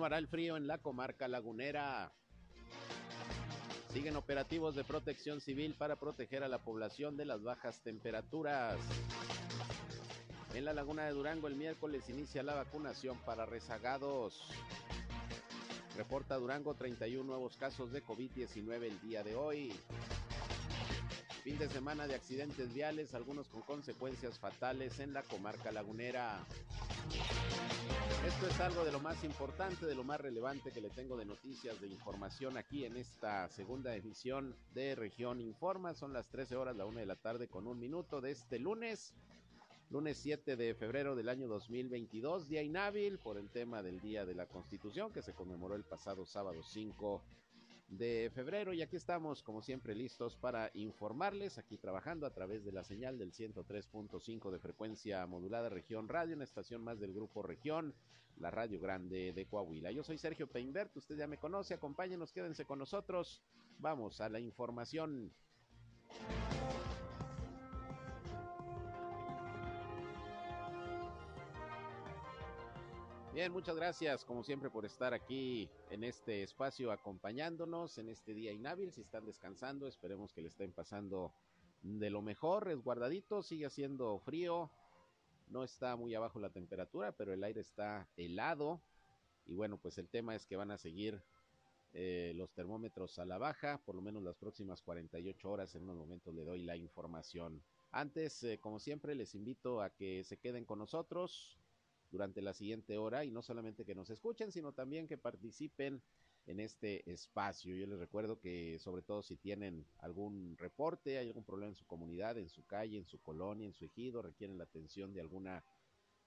Continuará el frío en la comarca lagunera. Siguen operativos de protección civil para proteger a la población de las bajas temperaturas. En la laguna de Durango el miércoles inicia la vacunación para rezagados. Reporta Durango 31 nuevos casos de COVID-19 el día de hoy. Fin de semana de accidentes viales, algunos con consecuencias fatales en la comarca lagunera. Esto es algo de lo más importante, de lo más relevante que le tengo de noticias, de información aquí en esta segunda edición de Región Informa. Son las 13 horas, la una de la tarde con un minuto de este lunes, lunes 7 de febrero del año 2022, día inhábil por el tema del Día de la Constitución que se conmemoró el pasado sábado 5 de febrero y aquí estamos como siempre listos para informarles aquí trabajando a través de la señal del 103.5 de frecuencia modulada región radio, una estación más del grupo región, la radio grande de Coahuila. Yo soy Sergio Peinbert, usted ya me conoce, acompáñenos, quédense con nosotros, vamos a la información. Bien, muchas gracias como siempre por estar aquí en este espacio acompañándonos en este día inhábil. Si están descansando, esperemos que le estén pasando de lo mejor, resguardadito, sigue haciendo frío, no está muy abajo la temperatura, pero el aire está helado. Y bueno, pues el tema es que van a seguir eh, los termómetros a la baja, por lo menos las próximas 48 horas. En unos momentos le doy la información. Antes, eh, como siempre, les invito a que se queden con nosotros durante la siguiente hora y no solamente que nos escuchen, sino también que participen en este espacio. Yo les recuerdo que sobre todo si tienen algún reporte, hay algún problema en su comunidad, en su calle, en su colonia, en su ejido, requieren la atención de alguna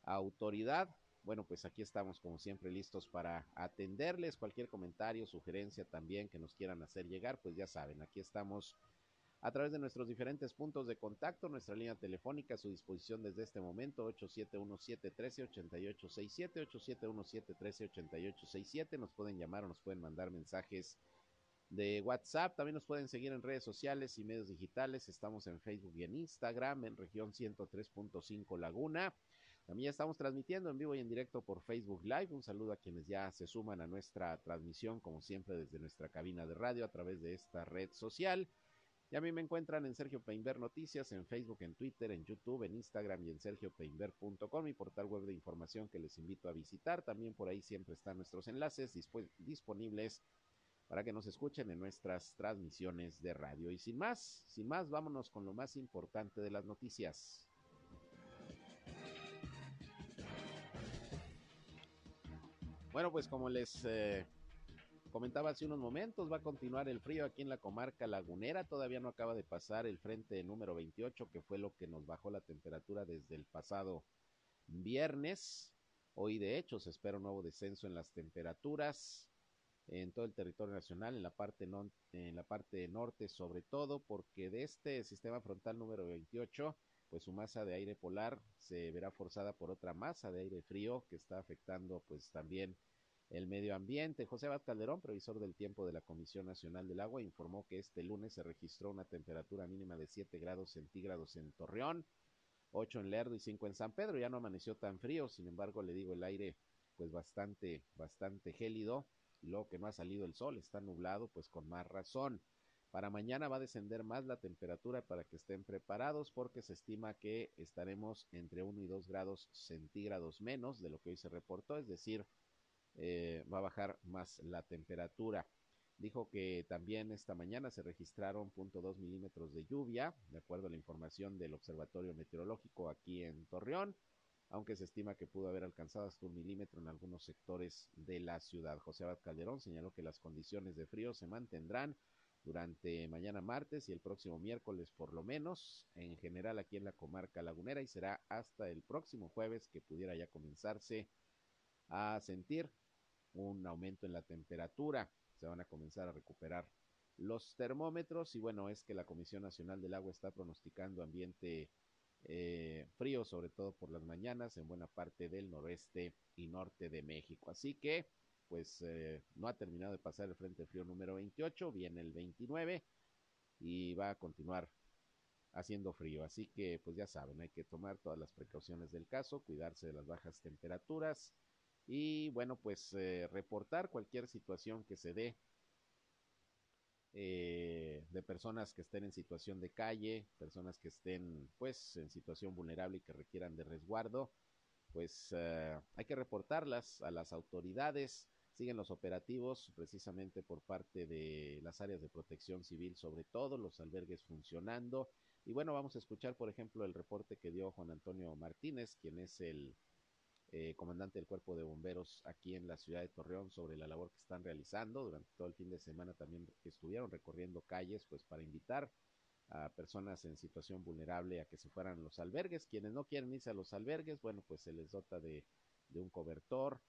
autoridad, bueno, pues aquí estamos como siempre listos para atenderles. Cualquier comentario, sugerencia también que nos quieran hacer llegar, pues ya saben, aquí estamos a través de nuestros diferentes puntos de contacto, nuestra línea telefónica a su disposición desde este momento, 8717-138867, 8717-138867, nos pueden llamar o nos pueden mandar mensajes de WhatsApp, también nos pueden seguir en redes sociales y medios digitales, estamos en Facebook y en Instagram, en región 103.5 Laguna, también estamos transmitiendo en vivo y en directo por Facebook Live. Un saludo a quienes ya se suman a nuestra transmisión, como siempre, desde nuestra cabina de radio a través de esta red social. Y a mí me encuentran en Sergio Peinber Noticias, en Facebook, en Twitter, en YouTube, en Instagram y en sergiopeinber.com, mi portal web de información que les invito a visitar. También por ahí siempre están nuestros enlaces disponibles para que nos escuchen en nuestras transmisiones de radio. Y sin más, sin más, vámonos con lo más importante de las noticias. Bueno, pues como les eh, comentaba hace unos momentos, va a continuar el frío aquí en la comarca lagunera. Todavía no acaba de pasar el frente número 28, que fue lo que nos bajó la temperatura desde el pasado viernes. Hoy, de hecho, se espera un nuevo descenso en las temperaturas en todo el territorio nacional, en la parte, en la parte norte sobre todo, porque de este sistema frontal número 28, pues su masa de aire polar se verá forzada por otra masa de aire frío que está afectando pues también el medio ambiente. José Abad Calderón, previsor del tiempo de la Comisión Nacional del Agua, informó que este lunes se registró una temperatura mínima de 7 grados centígrados en Torreón, 8 en Lerdo y 5 en San Pedro. Ya no amaneció tan frío, sin embargo, le digo, el aire pues bastante, bastante gélido. Luego que no ha salido el sol, está nublado, pues con más razón. Para mañana va a descender más la temperatura para que estén preparados porque se estima que estaremos entre 1 y 2 grados centígrados menos de lo que hoy se reportó, es decir, eh, va a bajar más la temperatura. Dijo que también esta mañana se registraron 0.2 milímetros de lluvia, de acuerdo a la información del Observatorio Meteorológico aquí en Torreón, aunque se estima que pudo haber alcanzado hasta un milímetro en algunos sectores de la ciudad. José Abad Calderón señaló que las condiciones de frío se mantendrán durante mañana martes y el próximo miércoles por lo menos, en general aquí en la comarca lagunera y será hasta el próximo jueves que pudiera ya comenzarse a sentir un aumento en la temperatura. Se van a comenzar a recuperar los termómetros y bueno, es que la Comisión Nacional del Agua está pronosticando ambiente eh, frío, sobre todo por las mañanas en buena parte del noroeste y norte de México. Así que pues eh, no ha terminado de pasar el Frente Frío número 28, viene el 29 y va a continuar haciendo frío. Así que, pues ya saben, hay que tomar todas las precauciones del caso, cuidarse de las bajas temperaturas y, bueno, pues eh, reportar cualquier situación que se dé eh, de personas que estén en situación de calle, personas que estén, pues, en situación vulnerable y que requieran de resguardo pues eh, hay que reportarlas a las autoridades. Siguen los operativos precisamente por parte de las áreas de protección civil, sobre todo los albergues funcionando. Y bueno, vamos a escuchar, por ejemplo, el reporte que dio Juan Antonio Martínez, quien es el eh, comandante del cuerpo de bomberos aquí en la ciudad de Torreón sobre la labor que están realizando. Durante todo el fin de semana también estuvieron recorriendo calles, pues para invitar a personas en situación vulnerable a que se fueran a los albergues. Quienes no quieren irse a los albergues, bueno, pues se les dota de, de un cobertor,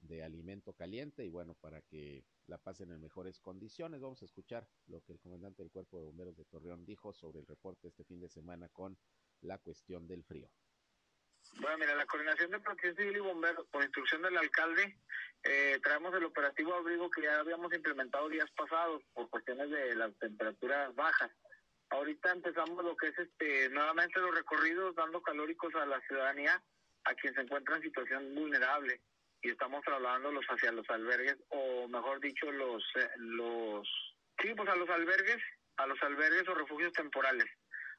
de alimento caliente y bueno, para que la pasen en mejores condiciones. Vamos a escuchar lo que el comandante del Cuerpo de Bomberos de Torreón dijo sobre el reporte este fin de semana con la cuestión del frío. Bueno, mira, la coordinación de protección civil y bomberos, por instrucción del alcalde, eh, traemos el operativo abrigo que ya habíamos implementado días pasados por cuestiones de las temperaturas bajas. Ahorita empezamos lo que es este nuevamente los recorridos dando calóricos a la ciudadanía, a quien se encuentra en situación vulnerable y estamos trasladándolos hacia los albergues o mejor dicho los eh, los sí pues a los albergues, a los albergues o refugios temporales.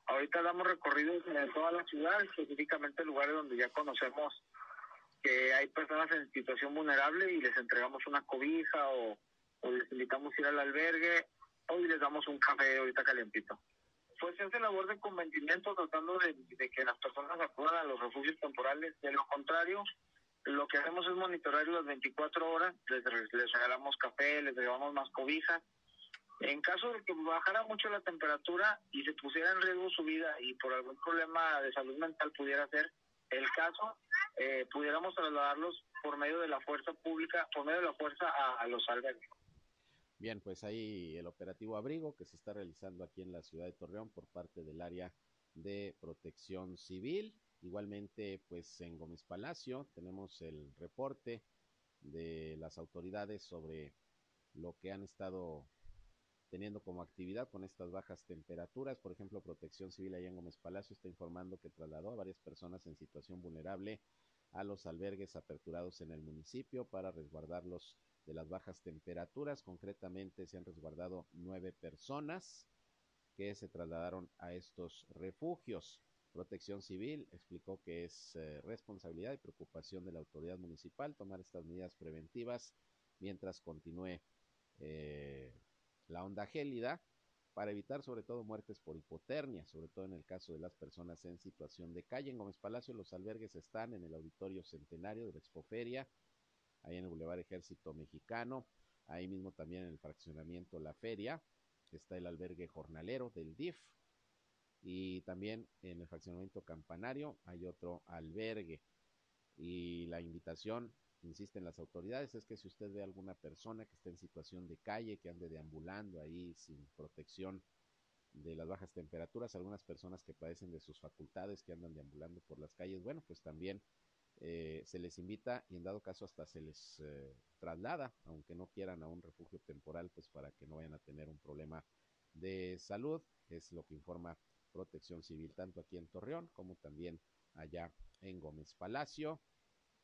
Ahorita damos recorridos en toda la ciudad, específicamente lugares donde ya conocemos que hay personas en situación vulnerable y les entregamos una cobija o, les invitamos a ir al albergue o les damos un café ahorita calientito pues se labor de convencimiento tratando de, que las personas acudan a los refugios temporales. De lo contrario, lo que hacemos es monitorear las 24 horas, les, regalamos café, les llevamos más cobijas. En caso de que bajara mucho la temperatura y se pusiera en riesgo su vida y por algún problema de salud mental pudiera ser el caso, eh, pudiéramos trasladarlos por medio de la fuerza pública, por medio de la fuerza a, a los albergues. Bien, pues ahí el operativo abrigo que se está realizando aquí en la ciudad de Torreón por parte del área de protección civil. Igualmente, pues en Gómez Palacio tenemos el reporte de las autoridades sobre lo que han estado teniendo como actividad con estas bajas temperaturas. Por ejemplo, Protección Civil allá en Gómez Palacio está informando que trasladó a varias personas en situación vulnerable a los albergues aperturados en el municipio para resguardarlos de las bajas temperaturas. Concretamente se han resguardado nueve personas que se trasladaron a estos refugios. Protección Civil explicó que es eh, responsabilidad y preocupación de la autoridad municipal tomar estas medidas preventivas mientras continúe eh, la onda gélida para evitar sobre todo muertes por hipotermia, sobre todo en el caso de las personas en situación de calle. En Gómez Palacio los albergues están en el auditorio centenario de la Expoferia, ahí en el Boulevard Ejército Mexicano, ahí mismo también en el fraccionamiento La Feria, está el albergue jornalero del DIF, y también en el fraccionamiento Campanario hay otro albergue. Y la invitación, insisten las autoridades, es que si usted ve a alguna persona que esté en situación de calle, que ande deambulando ahí sin protección de las bajas temperaturas, algunas personas que padecen de sus facultades, que andan deambulando por las calles, bueno, pues también eh, se les invita y en dado caso hasta se les eh, traslada, aunque no quieran a un refugio temporal, pues para que no vayan a tener un problema de salud, es lo que informa Protección Civil, tanto aquí en Torreón como también allá en Gómez Palacio.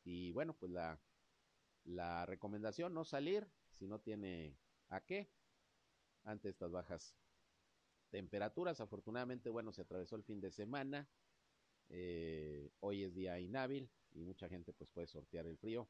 Y bueno, pues la, la recomendación, no salir si no tiene a qué ante estas bajas temperaturas. Afortunadamente, bueno, se atravesó el fin de semana. Eh, hoy es día inhábil, y mucha gente pues puede sortear el frío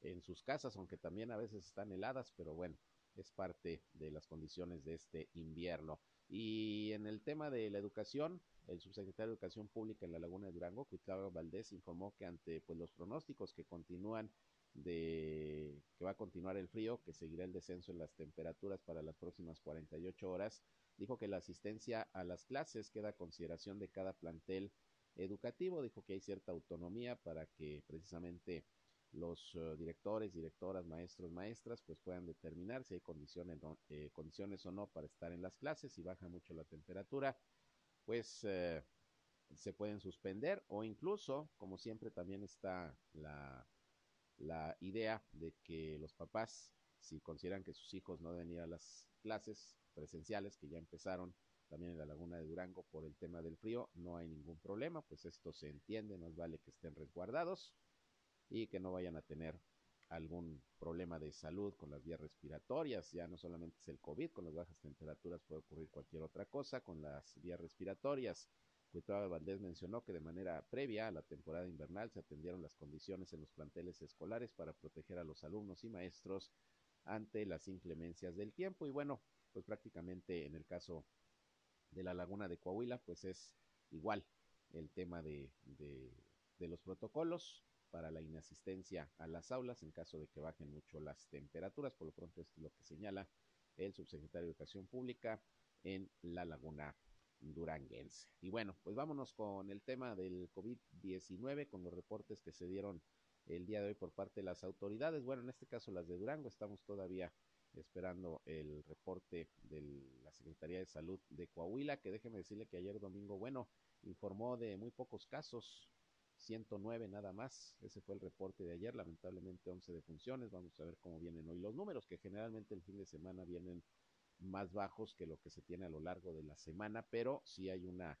en sus casas, aunque también a veces están heladas, pero bueno, es parte de las condiciones de este invierno. Y en el tema de la educación, el subsecretario de Educación Pública en la Laguna de Durango, Cuitlava Valdés, informó que ante pues los pronósticos que continúan de que va a continuar el frío, que seguirá el descenso en las temperaturas para las próximas 48 horas, dijo que la asistencia a las clases queda a consideración de cada plantel educativo, dijo que hay cierta autonomía para que precisamente los uh, directores, directoras, maestros, maestras, pues puedan determinar si hay condiciones, eh, condiciones o no para estar en las clases, si baja mucho la temperatura, pues eh, se pueden suspender o incluso, como siempre, también está la la idea de que los papás, si consideran que sus hijos no deben ir a las clases presenciales que ya empezaron también en la laguna de Durango por el tema del frío, no hay ningún problema, pues esto se entiende, más vale que estén resguardados y que no vayan a tener algún problema de salud con las vías respiratorias, ya no solamente es el COVID, con las bajas temperaturas puede ocurrir cualquier otra cosa con las vías respiratorias. Cuitlava Valdés mencionó que de manera previa a la temporada invernal se atendieron las condiciones en los planteles escolares para proteger a los alumnos y maestros ante las inclemencias del tiempo. Y bueno, pues prácticamente en el caso de la laguna de Coahuila, pues es igual el tema de, de, de los protocolos para la inasistencia a las aulas en caso de que bajen mucho las temperaturas. Por lo pronto, es lo que señala el subsecretario de Educación Pública en la laguna duranguense. Y bueno, pues vámonos con el tema del COVID-19, con los reportes que se dieron el día de hoy por parte de las autoridades. Bueno, en este caso las de Durango, estamos todavía esperando el reporte de la Secretaría de Salud de Coahuila, que déjeme decirle que ayer domingo, bueno, informó de muy pocos casos, 109 nada más, ese fue el reporte de ayer, lamentablemente 11 defunciones, vamos a ver cómo vienen hoy los números, que generalmente el fin de semana vienen más bajos que lo que se tiene a lo largo de la semana, pero sí hay una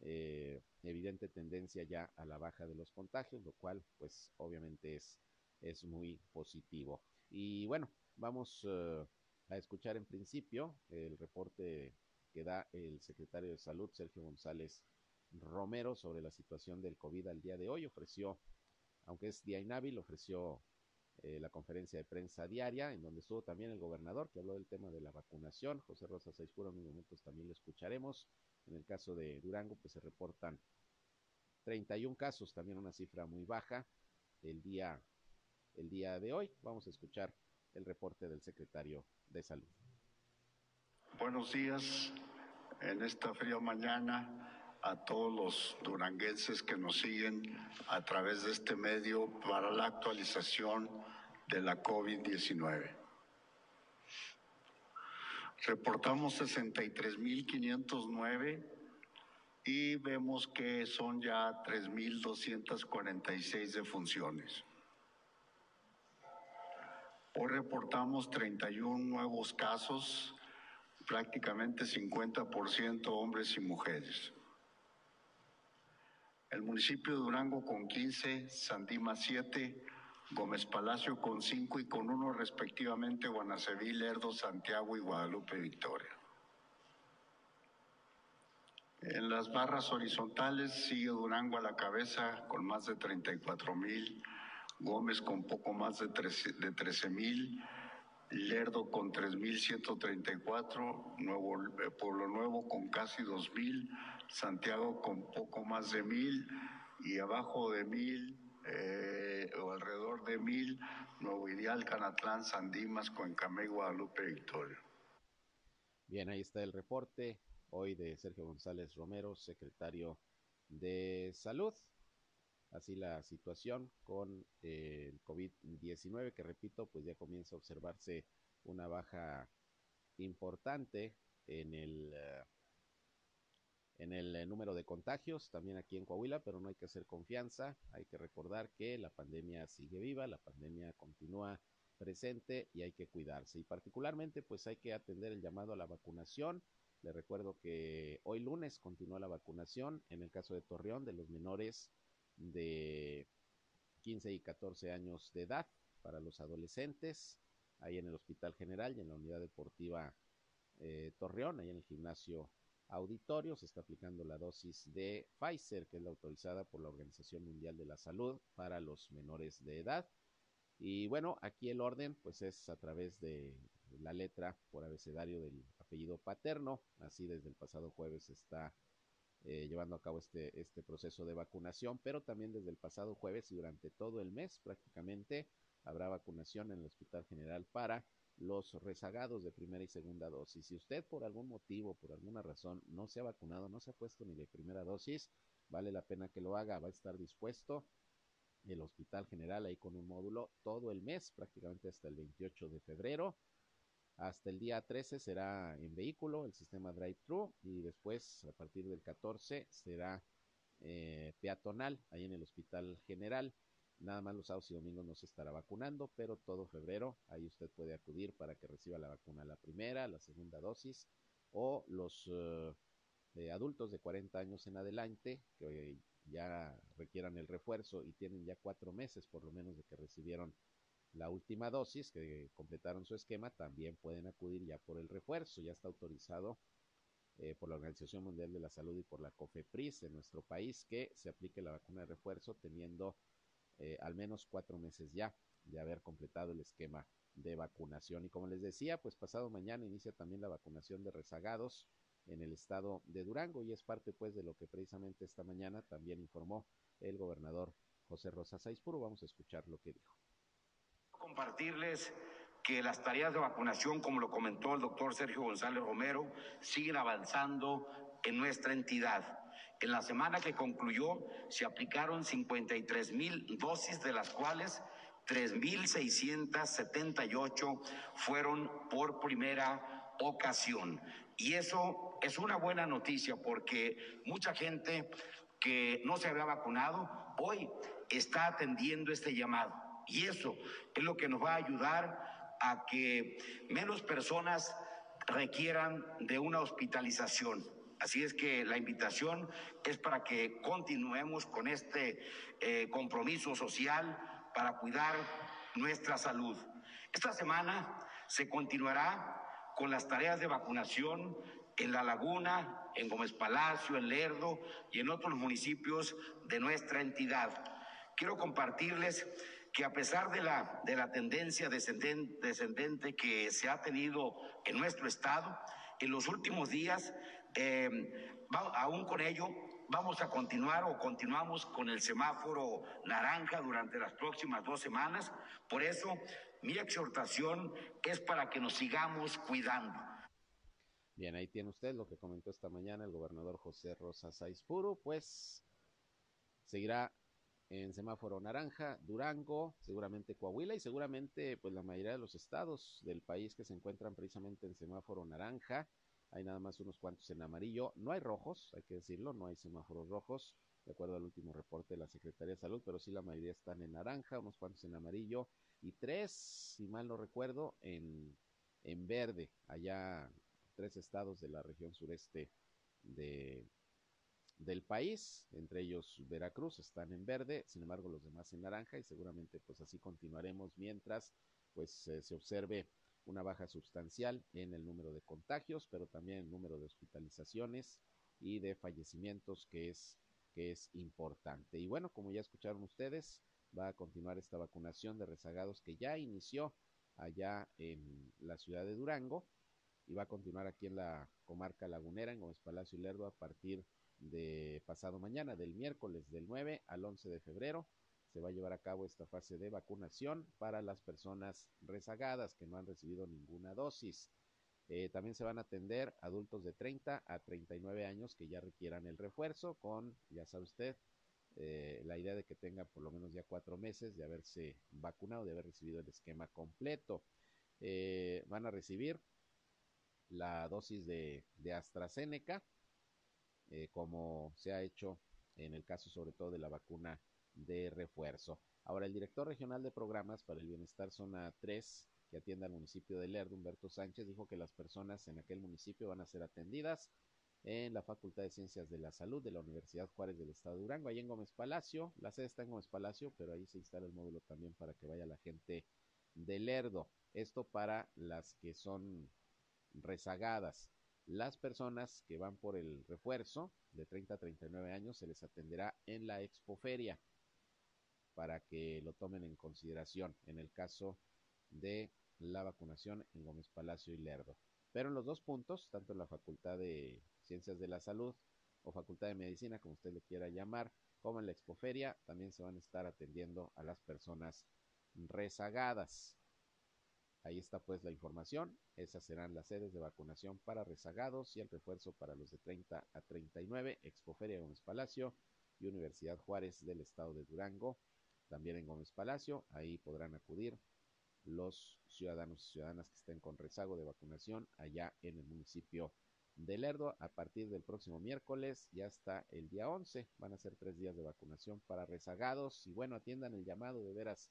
eh, evidente tendencia ya a la baja de los contagios, lo cual pues obviamente es, es muy positivo. Y bueno, vamos uh, a escuchar en principio el reporte que da el secretario de Salud, Sergio González Romero, sobre la situación del COVID al día de hoy. Ofreció, aunque es día inhábil, ofreció eh, la conferencia de prensa diaria, en donde estuvo también el gobernador, que habló del tema de la vacunación. José Rosa Saizpuro, en unos momentos también lo escucharemos. En el caso de Durango, pues se reportan 31 casos, también una cifra muy baja el día, el día de hoy. Vamos a escuchar el reporte del secretario de Salud. Buenos días en esta fría mañana a todos los duranguenses que nos siguen a través de este medio para la actualización de la COVID-19. Reportamos 63.509 y vemos que son ya 3.246 defunciones. Hoy reportamos 31 nuevos casos, prácticamente 50% hombres y mujeres. El municipio de Durango con 15, Sandima 7, Gómez Palacio con 5 y con 1 respectivamente Guanaceví, Lerdo, Santiago y Guadalupe Victoria. En las barras horizontales sigue Durango a la cabeza con más de 34 mil, Gómez con poco más de 13, de 13 mil, Lerdo con 3.134, Nuevo, eh, Pueblo Nuevo con casi 2.000, Santiago con poco más de mil y abajo de mil eh, o alrededor de mil, Nuevo Ideal, Canatlán, Sandimas, Cuencamé, Guadalupe, Victoria. Bien, ahí está el reporte hoy de Sergio González Romero, secretario de Salud. Así la situación con eh, el COVID-19, que repito, pues ya comienza a observarse una baja importante en el uh, en el eh, número de contagios, también aquí en Coahuila, pero no hay que hacer confianza, hay que recordar que la pandemia sigue viva, la pandemia continúa presente y hay que cuidarse. Y particularmente, pues hay que atender el llamado a la vacunación. Le recuerdo que hoy lunes continúa la vacunación en el caso de Torreón de los menores de 15 y 14 años de edad para los adolescentes, ahí en el Hospital General y en la Unidad Deportiva eh, Torreón, ahí en el gimnasio auditorio. Se está aplicando la dosis de Pfizer, que es la autorizada por la Organización Mundial de la Salud para los menores de edad. Y bueno, aquí el orden pues es a través de la letra por abecedario del apellido paterno. Así desde el pasado jueves está eh, llevando a cabo este, este proceso de vacunación, pero también desde el pasado jueves y durante todo el mes prácticamente habrá vacunación en el Hospital General para los rezagados de primera y segunda dosis. Si usted por algún motivo, por alguna razón, no se ha vacunado, no se ha puesto ni de primera dosis, vale la pena que lo haga, va a estar dispuesto el Hospital General ahí con un módulo todo el mes, prácticamente hasta el 28 de febrero. Hasta el día 13 será en vehículo el sistema drive-thru y después a partir del 14 será eh, peatonal ahí en el Hospital General. Nada más los sábados y domingos no se estará vacunando, pero todo febrero ahí usted puede acudir para que reciba la vacuna, la primera, la segunda dosis o los eh, adultos de 40 años en adelante que ya requieran el refuerzo y tienen ya cuatro meses por lo menos de que recibieron la última dosis, que completaron su esquema, también pueden acudir ya por el refuerzo. Ya está autorizado eh, por la Organización Mundial de la Salud y por la COFEPRIS en nuestro país que se aplique la vacuna de refuerzo teniendo eh, al menos cuatro meses ya de haber completado el esquema de vacunación. Y como les decía, pues pasado mañana inicia también la vacunación de rezagados en el estado de Durango y es parte pues de lo que precisamente esta mañana también informó el gobernador José Rosa Saizpuro. Vamos a escuchar lo que dijo. Compartirles que las tareas de vacunación, como lo comentó el doctor Sergio González Romero, siguen avanzando en nuestra entidad. En la semana que concluyó se aplicaron 53 mil dosis, de las cuales 3.678 fueron por primera ocasión. Y eso es una buena noticia porque mucha gente que no se había vacunado hoy está atendiendo este llamado. Y eso es lo que nos va a ayudar a que menos personas requieran de una hospitalización. Así es que la invitación es para que continuemos con este eh, compromiso social para cuidar nuestra salud. Esta semana se continuará con las tareas de vacunación en La Laguna, en Gómez Palacio, en Lerdo y en otros municipios de nuestra entidad. Quiero compartirles que a pesar de la, de la tendencia descendente, descendente que se ha tenido en nuestro estado, en los últimos días, eh, aún con ello, vamos a continuar o continuamos con el semáforo naranja durante las próximas dos semanas. Por eso, mi exhortación es para que nos sigamos cuidando. Bien, ahí tiene usted lo que comentó esta mañana el gobernador José Rosa Saizpuro, pues seguirá en semáforo naranja, Durango, seguramente Coahuila y seguramente pues la mayoría de los estados del país que se encuentran precisamente en semáforo naranja. Hay nada más unos cuantos en amarillo. No hay rojos, hay que decirlo, no hay semáforos rojos, de acuerdo al último reporte de la Secretaría de Salud, pero sí la mayoría están en naranja, unos cuantos en amarillo y tres, si mal no recuerdo, en, en verde, allá tres estados de la región sureste de, del país, entre ellos Veracruz, están en verde, sin embargo los demás en naranja y seguramente pues así continuaremos mientras pues eh, se observe una baja sustancial en el número de contagios, pero también el número de hospitalizaciones y de fallecimientos que es, que es importante. Y bueno, como ya escucharon ustedes, va a continuar esta vacunación de rezagados que ya inició allá en la ciudad de Durango y va a continuar aquí en la comarca lagunera, en Gómez Palacio y Lerdo, a partir de pasado mañana, del miércoles del 9 al 11 de febrero se va a llevar a cabo esta fase de vacunación para las personas rezagadas que no han recibido ninguna dosis. Eh, también se van a atender adultos de 30 a 39 años que ya requieran el refuerzo con, ya sabe usted, eh, la idea de que tenga por lo menos ya cuatro meses de haberse vacunado, de haber recibido el esquema completo. Eh, van a recibir la dosis de, de AstraZeneca, como se ha hecho en el caso sobre todo de la vacuna de refuerzo. Ahora, el director regional de programas para el bienestar zona 3, que atiende al municipio de Lerdo, Humberto Sánchez, dijo que las personas en aquel municipio van a ser atendidas en la Facultad de Ciencias de la Salud de la Universidad Juárez del Estado de Durango, ahí en Gómez Palacio. La sede está en Gómez Palacio, pero ahí se instala el módulo también para que vaya la gente de Lerdo. Esto para las que son rezagadas. Las personas que van por el refuerzo de 30 a 39 años se les atenderá en la expoferia para que lo tomen en consideración en el caso de la vacunación en Gómez Palacio y Lerdo. Pero en los dos puntos, tanto en la Facultad de Ciencias de la Salud o Facultad de Medicina, como usted le quiera llamar, como en la Expoferia, también se van a estar atendiendo a las personas rezagadas. Ahí está pues la información. Esas serán las sedes de vacunación para rezagados y el refuerzo para los de 30 a 39, Expoferia Gómez Palacio y Universidad Juárez del Estado de Durango. También en Gómez Palacio, ahí podrán acudir los ciudadanos y ciudadanas que estén con rezago de vacunación allá en el municipio de Lerdo. A partir del próximo miércoles ya está el día 11. Van a ser tres días de vacunación para rezagados. Y bueno, atiendan el llamado de veras.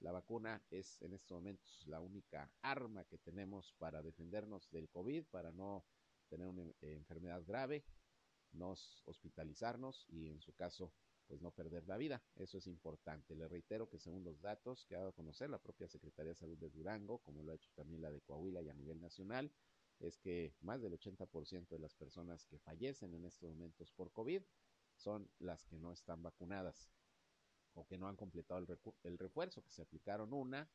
La vacuna es en estos momentos la única arma que tenemos para defendernos del COVID, para no tener una enfermedad grave, no hospitalizarnos y en su caso pues no perder la vida. Eso es importante. Le reitero que según los datos que ha dado a conocer la propia Secretaría de Salud de Durango, como lo ha hecho también la de Coahuila y a nivel nacional, es que más del 80% de las personas que fallecen en estos momentos por COVID son las que no están vacunadas o que no han completado el, el refuerzo, que se aplicaron una,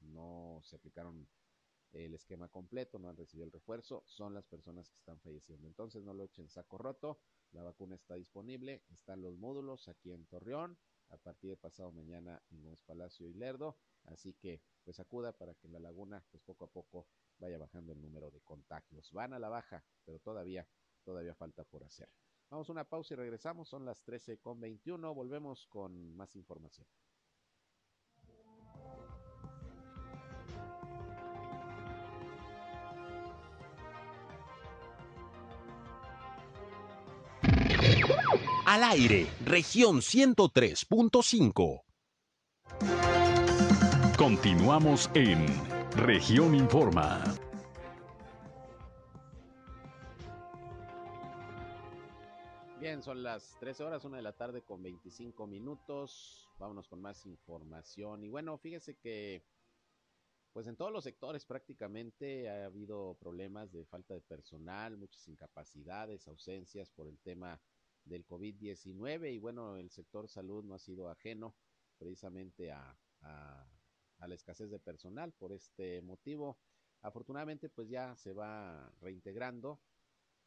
no se aplicaron el esquema completo, no han recibido el refuerzo, son las personas que están falleciendo. Entonces no lo echen saco roto, la vacuna está disponible, están los módulos aquí en Torreón, a partir de pasado mañana en Gómez Palacio y Lerdo, así que pues acuda para que en la laguna pues poco a poco vaya bajando el número de contagios. Van a la baja, pero todavía, todavía falta por hacer. Vamos a una pausa y regresamos, son las 13 con 21, volvemos con más información. Al aire, región 103.5. Continuamos en región Informa. Bien, son las 13 horas, una de la tarde con 25 minutos. Vámonos con más información. Y bueno, fíjese que, pues en todos los sectores prácticamente ha habido problemas de falta de personal, muchas incapacidades, ausencias por el tema del COVID-19. Y bueno, el sector salud no ha sido ajeno precisamente a, a, la escasez de personal por este motivo. Afortunadamente, pues ya se va reintegrando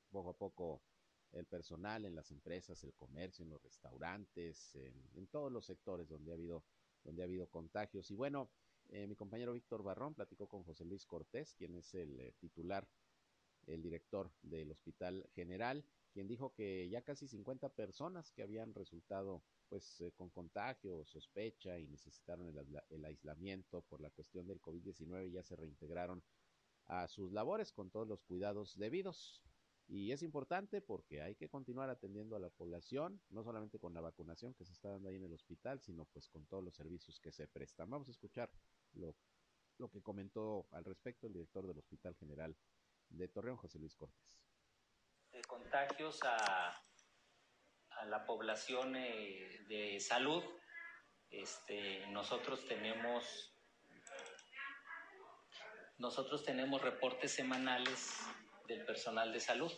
poco a poco el personal en las empresas, el comercio, en los restaurantes, en, en todos los sectores donde ha habido, donde ha habido contagios. Y bueno, eh, mi compañero Víctor Barrón platicó con José Luis Cortés, quien es el eh, titular, el director del Hospital General, quien dijo que ya casi 50 personas que habían resultado pues eh, con contagio, sospecha y necesitaron el, el aislamiento por la cuestión del COVID-19 ya se reintegraron a sus labores con todos los cuidados debidos. Y es importante porque hay que continuar atendiendo a la población, no solamente con la vacunación que se está dando ahí en el hospital, sino pues con todos los servicios que se prestan. Vamos a escuchar lo, lo que comentó al respecto el director del Hospital General de Torreón, José Luis Cortés. De contagios a, a la población eh, de salud, este, nosotros tenemos nosotros tenemos reportes semanales del personal de salud.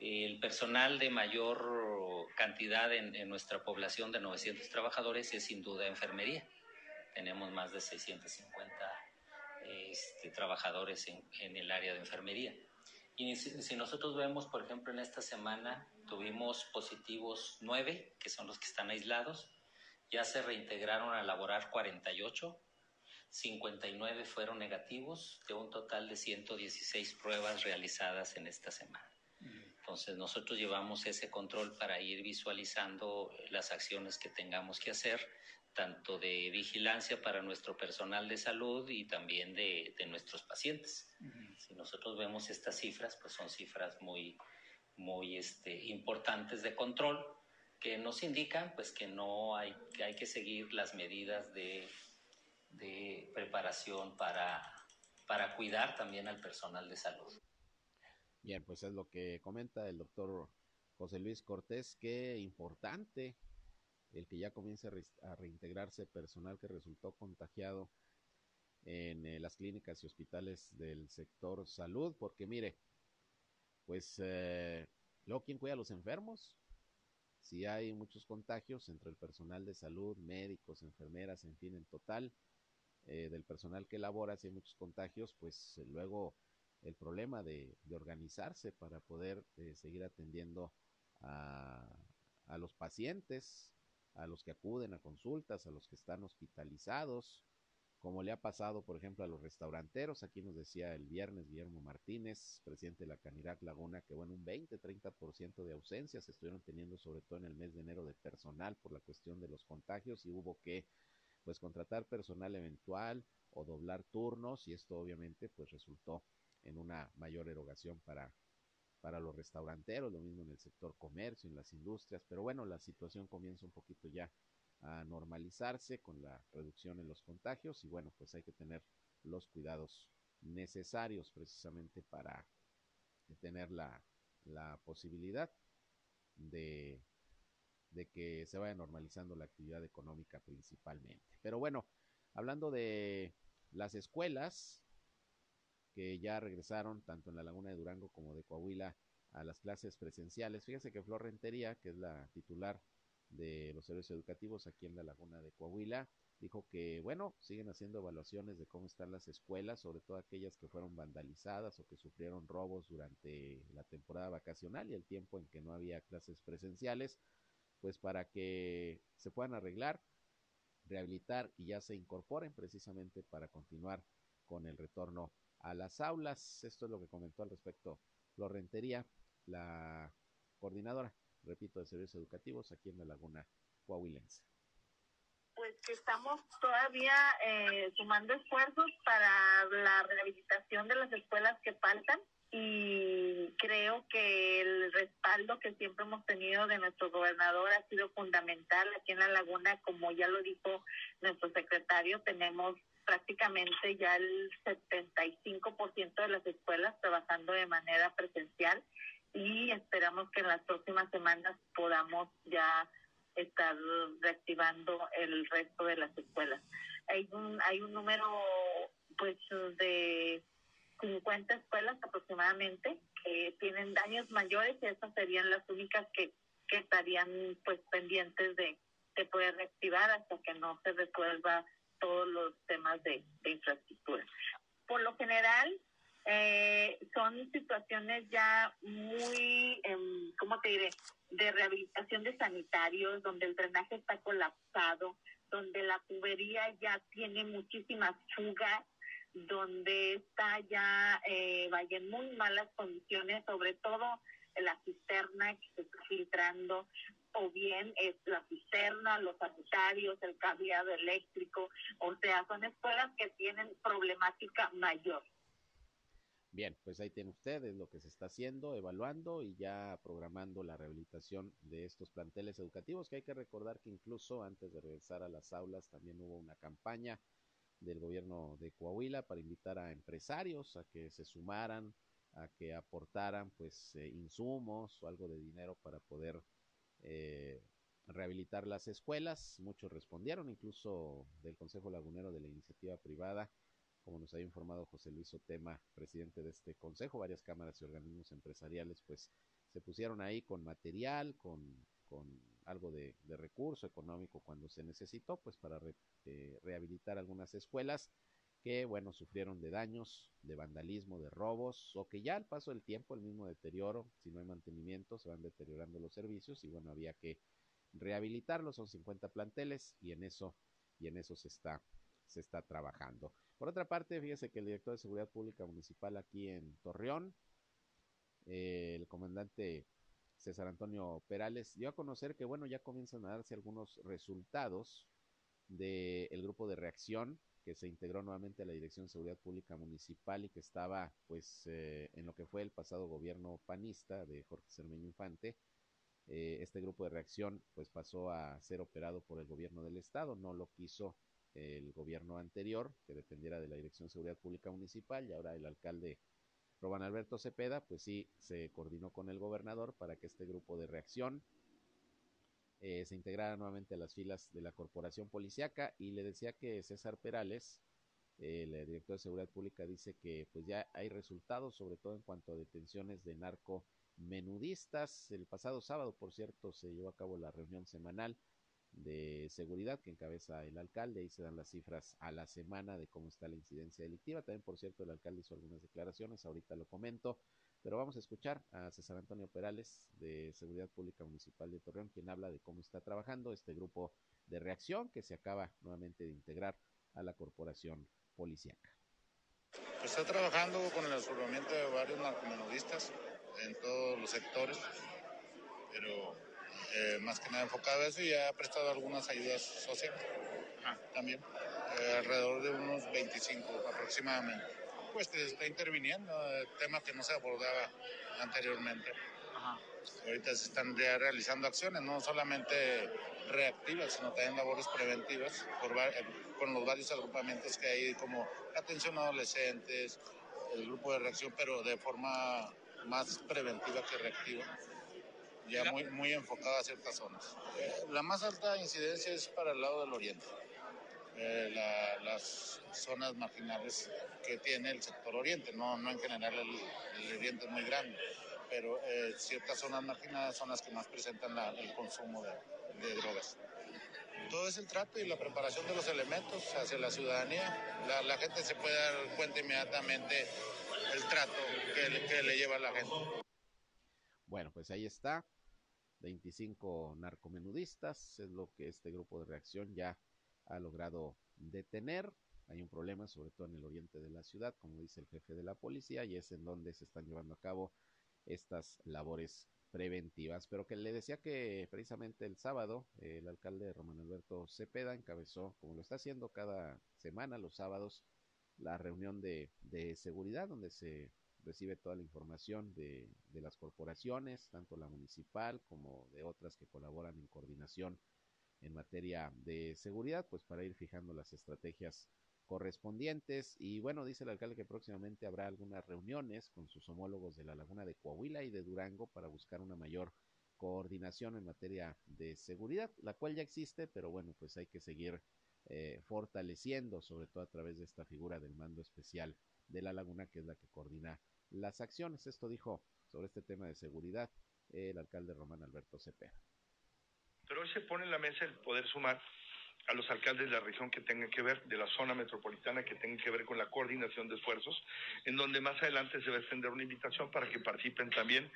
El personal de mayor cantidad en, nuestra población de 900 trabajadores es sin duda enfermería. Tenemos más de 650 este, trabajadores en, el área de enfermería. Y si, si, nosotros vemos, por ejemplo, en esta semana tuvimos positivos 9, que son los que están aislados. Ya se reintegraron a laborar 48, 59 fueron negativos de un total de 116 pruebas realizadas en esta semana. Entonces nosotros llevamos ese control para ir visualizando las acciones que tengamos que hacer, tanto de vigilancia para nuestro personal de salud y también de, de nuestros pacientes. Uh -huh. Si nosotros vemos estas cifras, pues son cifras muy, muy este, importantes de control que nos indican pues que no hay que hay que seguir las medidas de de preparación para, para cuidar también al personal de salud. Bien, pues es lo que comenta el doctor José Luis Cortés, qué importante el que ya comience a reintegrarse personal que resultó contagiado en eh, las clínicas y hospitales del sector salud, porque mire, pues eh, luego, ¿quién cuida a los enfermos? Si hay muchos contagios entre el personal de salud, médicos, enfermeras, en fin, en total, eh, del personal que labora, si hay muchos contagios, pues eh, luego el problema de, organizarse para poder seguir atendiendo a los pacientes, a los que acuden a consultas, a los que están hospitalizados, como le ha pasado, por ejemplo, a los restauranteros. Aquí nos decía el viernes Guillermo Martínez, presidente de la Canirac Laguna, que bueno, un 20-30% de ausencias estuvieron teniendo, sobre todo en el mes de enero, de personal por la cuestión de los contagios y hubo que pues contratar personal eventual o doblar turnos y esto obviamente pues resultó en una mayor erogación para para los restauranteros, lo mismo en el sector comercio, en las industrias, pero bueno, la situación comienza un poquito ya a normalizarse con la reducción en los contagios y bueno, pues hay que tener los cuidados necesarios precisamente para tener la, la posibilidad de, de que se vaya normalizando la actividad económica principalmente. Pero bueno, hablando de las escuelas, que ya regresaron tanto en la Laguna de Durango como de Coahuila a las clases presenciales. Fíjese que Flor Rentería, que es la titular de los servicios educativos aquí en la Laguna de Coahuila, dijo que, bueno, siguen haciendo evaluaciones de cómo están las escuelas, sobre todo aquellas que fueron vandalizadas o que sufrieron robos durante la temporada vacacional y el tiempo en que no había clases presenciales, pues para que se puedan arreglar, rehabilitar y ya se incorporen precisamente para continuar con el retorno a las aulas. Esto es lo que comentó al respecto Florentería, la coordinadora, repito, de servicios educativos aquí en la Laguna Coahuilense. Pues que estamos todavía eh, sumando esfuerzos para la rehabilitación de las escuelas que faltan y creo que que siempre hemos tenido de nuestro gobernador ha sido fundamental aquí en la laguna, como ya lo dijo nuestro secretario, tenemos prácticamente ya el 75% de las escuelas trabajando de manera presencial y esperamos que en las próximas semanas podamos ya estar reactivando el resto de las escuelas. Hay un, hay un número pues de 50 escuelas aproximadamente que tienen daños mayores y estas serían las únicas que, que estarían pues pendientes de, de poder reactivar hasta que no se resuelva todos los temas de, infraestructura. Por lo general, eh, son situaciones ya muy, eh, ¿cómo te diré?, de rehabilitación de sanitarios, donde el drenaje está colapsado, donde la tubería ya tiene muchísimas fugas, donde está ya, eh, vaya, en muy malas condiciones, sobre todo la cisterna que se está filtrando, o bien es la cisterna, los sanitarios, el cableado eléctrico, o sea, son escuelas que tienen problemática mayor. Bien, pues ahí tiene ustedes lo que se está haciendo, evaluando y ya programando la rehabilitación de estos planteles educativos, que hay que recordar que incluso antes de regresar a las aulas también hubo una campaña del gobierno de Coahuila para invitar a empresarios a que se sumaran, a que aportaran pues eh, insumos o algo de dinero para poder eh, rehabilitar las escuelas. Muchos respondieron, incluso del Consejo Lagunero de la Iniciativa Privada, como nos ha informado José Luis Otema, presidente de este consejo, varias cámaras y organismos empresariales, pues se pusieron ahí con material, con, con algo de, recurso económico cuando se necesitó, pues para eh, rehabilitar algunas escuelas que, bueno, sufrieron de daños, de vandalismo, de robos, o que ya al paso del tiempo, el mismo deterioro, si no hay mantenimiento, se van deteriorando los servicios y, bueno, había que rehabilitarlos, son 50 planteles y en eso, y en eso se está, se está trabajando. Por otra parte, fíjese que el director de Seguridad Pública Municipal aquí en Torreón, eh, el comandante César Antonio Perales, dio a conocer que, bueno, ya comienzan a darse algunos resultados del grupo de reacción que se integró nuevamente a la Dirección de Seguridad Pública Municipal y que estaba pues eh, en lo que fue el pasado gobierno panista de Jorge Cermeño Infante. Eh, este grupo de reacción pues pasó a ser operado por el gobierno del estado, no lo quiso el gobierno anterior que dependiera de la Dirección de Seguridad Pública Municipal y ahora el alcalde Roban Alberto Cepeda pues sí se coordinó con el gobernador para que este grupo de reacción eh, se integrara nuevamente a las filas de la corporación policiaca y le decía que César Perales, el director de seguridad pública, dice que pues ya hay resultados, sobre todo en cuanto a detenciones de narco menudistas. El pasado sábado, por cierto, se llevó a cabo la reunión semanal de seguridad que encabeza el alcalde y se dan las cifras a la semana de cómo está la incidencia delictiva. También, por cierto, el alcalde hizo algunas declaraciones, ahorita lo comento, Pero vamos a escuchar a César Antonio Perales de Seguridad Pública Municipal de Torreón, quien habla de cómo está trabajando este grupo de reacción que se acaba nuevamente de integrar a la corporación policíaca. Está trabajando con el absorbimiento de varios narcomenudistas en todos los sectores, pero eh, más que nada enfocado a eso y ha prestado algunas ayudas sociales también, eh, alrededor de unos 25 aproximadamente. Pues se está interviniendo, eh, tema que no se abordaba anteriormente. Ahorita se están ya realizando acciones, no solamente reactivas, sino también labores preventivas con los varios agrupamientos que hay, como atención a adolescentes, el grupo de reacción, pero de forma más preventiva que reactiva ya muy, muy enfocada a ciertas zonas. la más alta incidencia es para el lado del oriente, eh, las zonas marginales que tiene el sector oriente, no, no en general el, oriente es muy grande, pero eh, ciertas zonas marginadas son las que más presentan el consumo de, drogas. Todo es el trato y la preparación de los elementos hacia la ciudadanía. La, la gente se puede dar cuenta inmediatamente el trato que, que le lleva a la gente. Bueno, pues ahí está. 25 narcomenudistas, es lo que este grupo de reacción ya ha logrado detener. Hay un problema, sobre todo en el oriente de la ciudad, como dice el jefe de la policía, y es en donde se están llevando a cabo estas labores preventivas. Pero que le decía que precisamente el sábado el alcalde Román Alberto Cepeda encabezó, como lo está haciendo cada semana, los sábados, la reunión de, de seguridad, donde se recibe toda la información de, de, las corporaciones, tanto la municipal como de otras que colaboran en coordinación en materia de seguridad, pues para ir fijando las estrategias correspondientes. Y bueno, dice el alcalde que próximamente habrá algunas reuniones con sus homólogos de la Laguna de Coahuila y de Durango para buscar una mayor coordinación en materia de seguridad, la cual ya existe, pero bueno, pues hay que seguir eh, fortaleciendo, sobre todo a través de esta figura del mando especial de la Laguna, que es la que coordina las acciones. Esto dijo sobre este tema de seguridad el alcalde Román Alberto Cepeda. Pero hoy se pone en la mesa el poder sumar a los alcaldes de la región que tengan que ver, de la zona metropolitana, que tengan que ver con la coordinación de esfuerzos, en donde más adelante se va a extender una invitación para que participen también.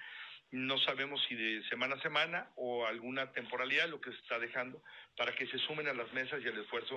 No sabemos si de semana a semana o alguna temporalidad, lo que se está dejando, para que se sumen a las mesas y al esfuerzo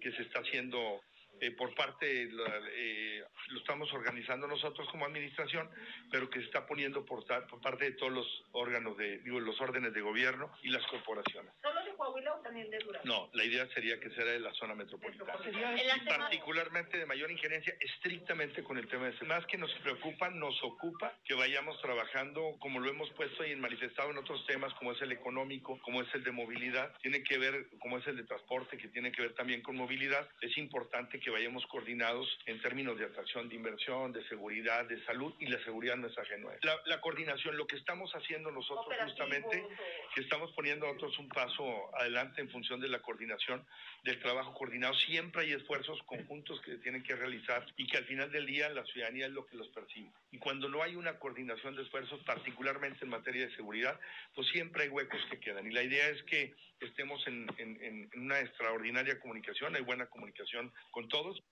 que se está haciendo eh, por parte, eh, lo estamos organizando nosotros como administración, pero que se está poniendo por, por parte de todos los órganos, de, digo, los órdenes de gobierno y las corporaciones. ¿Solo de Coahuila o también de Durango? No, la idea sería que sea de la zona metropolitana. Y particularmente de mayor injerencia estrictamente con el tema de Más que nos preocupa, nos ocupa que vayamos trabajando, como lo hemos puesto y manifestado en otros temas, como es el económico, como es el de movilidad, tiene que ver, como es el de transporte, que tiene que ver también con movilidad. Es importante que vayamos coordinados en términos de atracción de inversión, de seguridad, de salud y la seguridad no es ajeno la, la coordinación, lo que estamos haciendo nosotros justamente, que estamos poniendo a otros un paso adelante en función de la coordinación, del trabajo coordinado, siempre hay esfuerzos conjuntos que tienen que realizar y que al final del día la ciudadanía es lo que los percibe. Y cuando no hay una coordinación de esfuerzos, particularmente en materia de seguridad, pues siempre hay huecos que quedan. Y la idea es que estemos en, una extraordinaria comunicación, hay buena comunicación con todos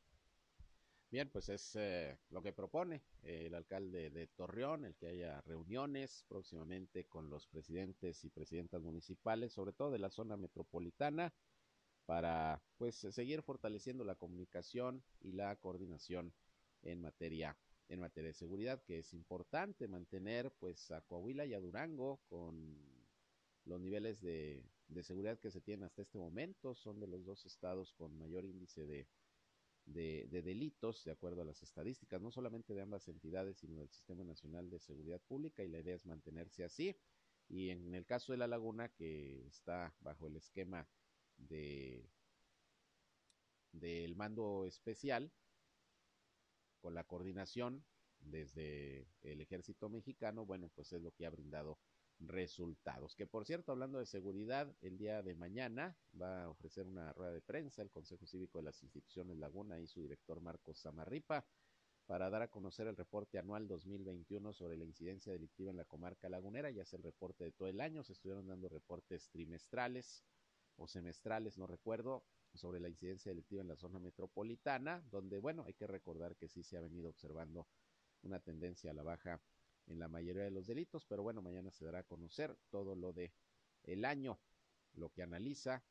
Bien, pues es eh, lo que propone el alcalde de Torreón, el que haya reuniones próximamente con los presidentes y presidentas municipales, sobre todo de la zona metropolitana, para pues seguir fortaleciendo la comunicación y la coordinación en materia en materia de seguridad, que es importante mantener pues a Coahuila y a Durango con los niveles de, de seguridad que se tienen hasta este momento, son de los dos estados con mayor índice de de, delitos, de acuerdo a las estadísticas, no solamente de ambas entidades, sino del Sistema Nacional de Seguridad Pública, y la idea es mantenerse así. Y en el caso de La Laguna, que está bajo el esquema de del mando especial, con la coordinación desde el ejército mexicano, bueno, pues es lo que ha brindado resultados. Que por cierto, hablando de seguridad, el día de mañana va a ofrecer una rueda de prensa el Consejo Cívico de las Instituciones Laguna y su director Marcos Zamarripa para dar a conocer el reporte anual 2021 sobre la incidencia delictiva en la comarca lagunera. Ya es el reporte de todo el año. Se estuvieron dando reportes trimestrales o semestrales, no recuerdo, sobre la incidencia delictiva en la zona metropolitana, donde, bueno, hay que recordar que sí se ha venido observando una tendencia a la baja en la mayoría de los delitos, pero bueno, mañana se dará a conocer todo lo de el año, lo que analiza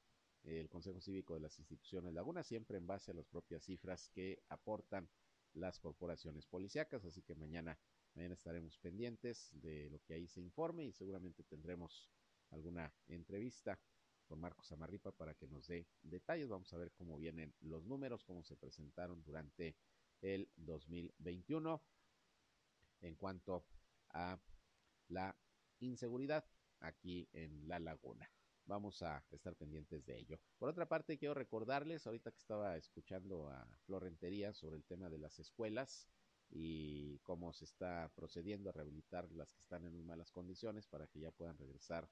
el Consejo Cívico de las Instituciones Laguna, siempre en base a las propias cifras que aportan las corporaciones policíacas, así que mañana, mañana estaremos pendientes de lo que ahí se informe y seguramente tendremos alguna entrevista con Marcos Amarripa para que nos dé detalles. Vamos a ver cómo vienen los números, cómo se presentaron durante el 2021 en cuanto a la inseguridad aquí en La Laguna. Vamos a estar pendientes de ello. Por otra parte, quiero recordarles, ahorita que estaba escuchando a Florentería sobre el tema de las escuelas y cómo se está procediendo a rehabilitar las que están en muy malas condiciones para que ya puedan regresar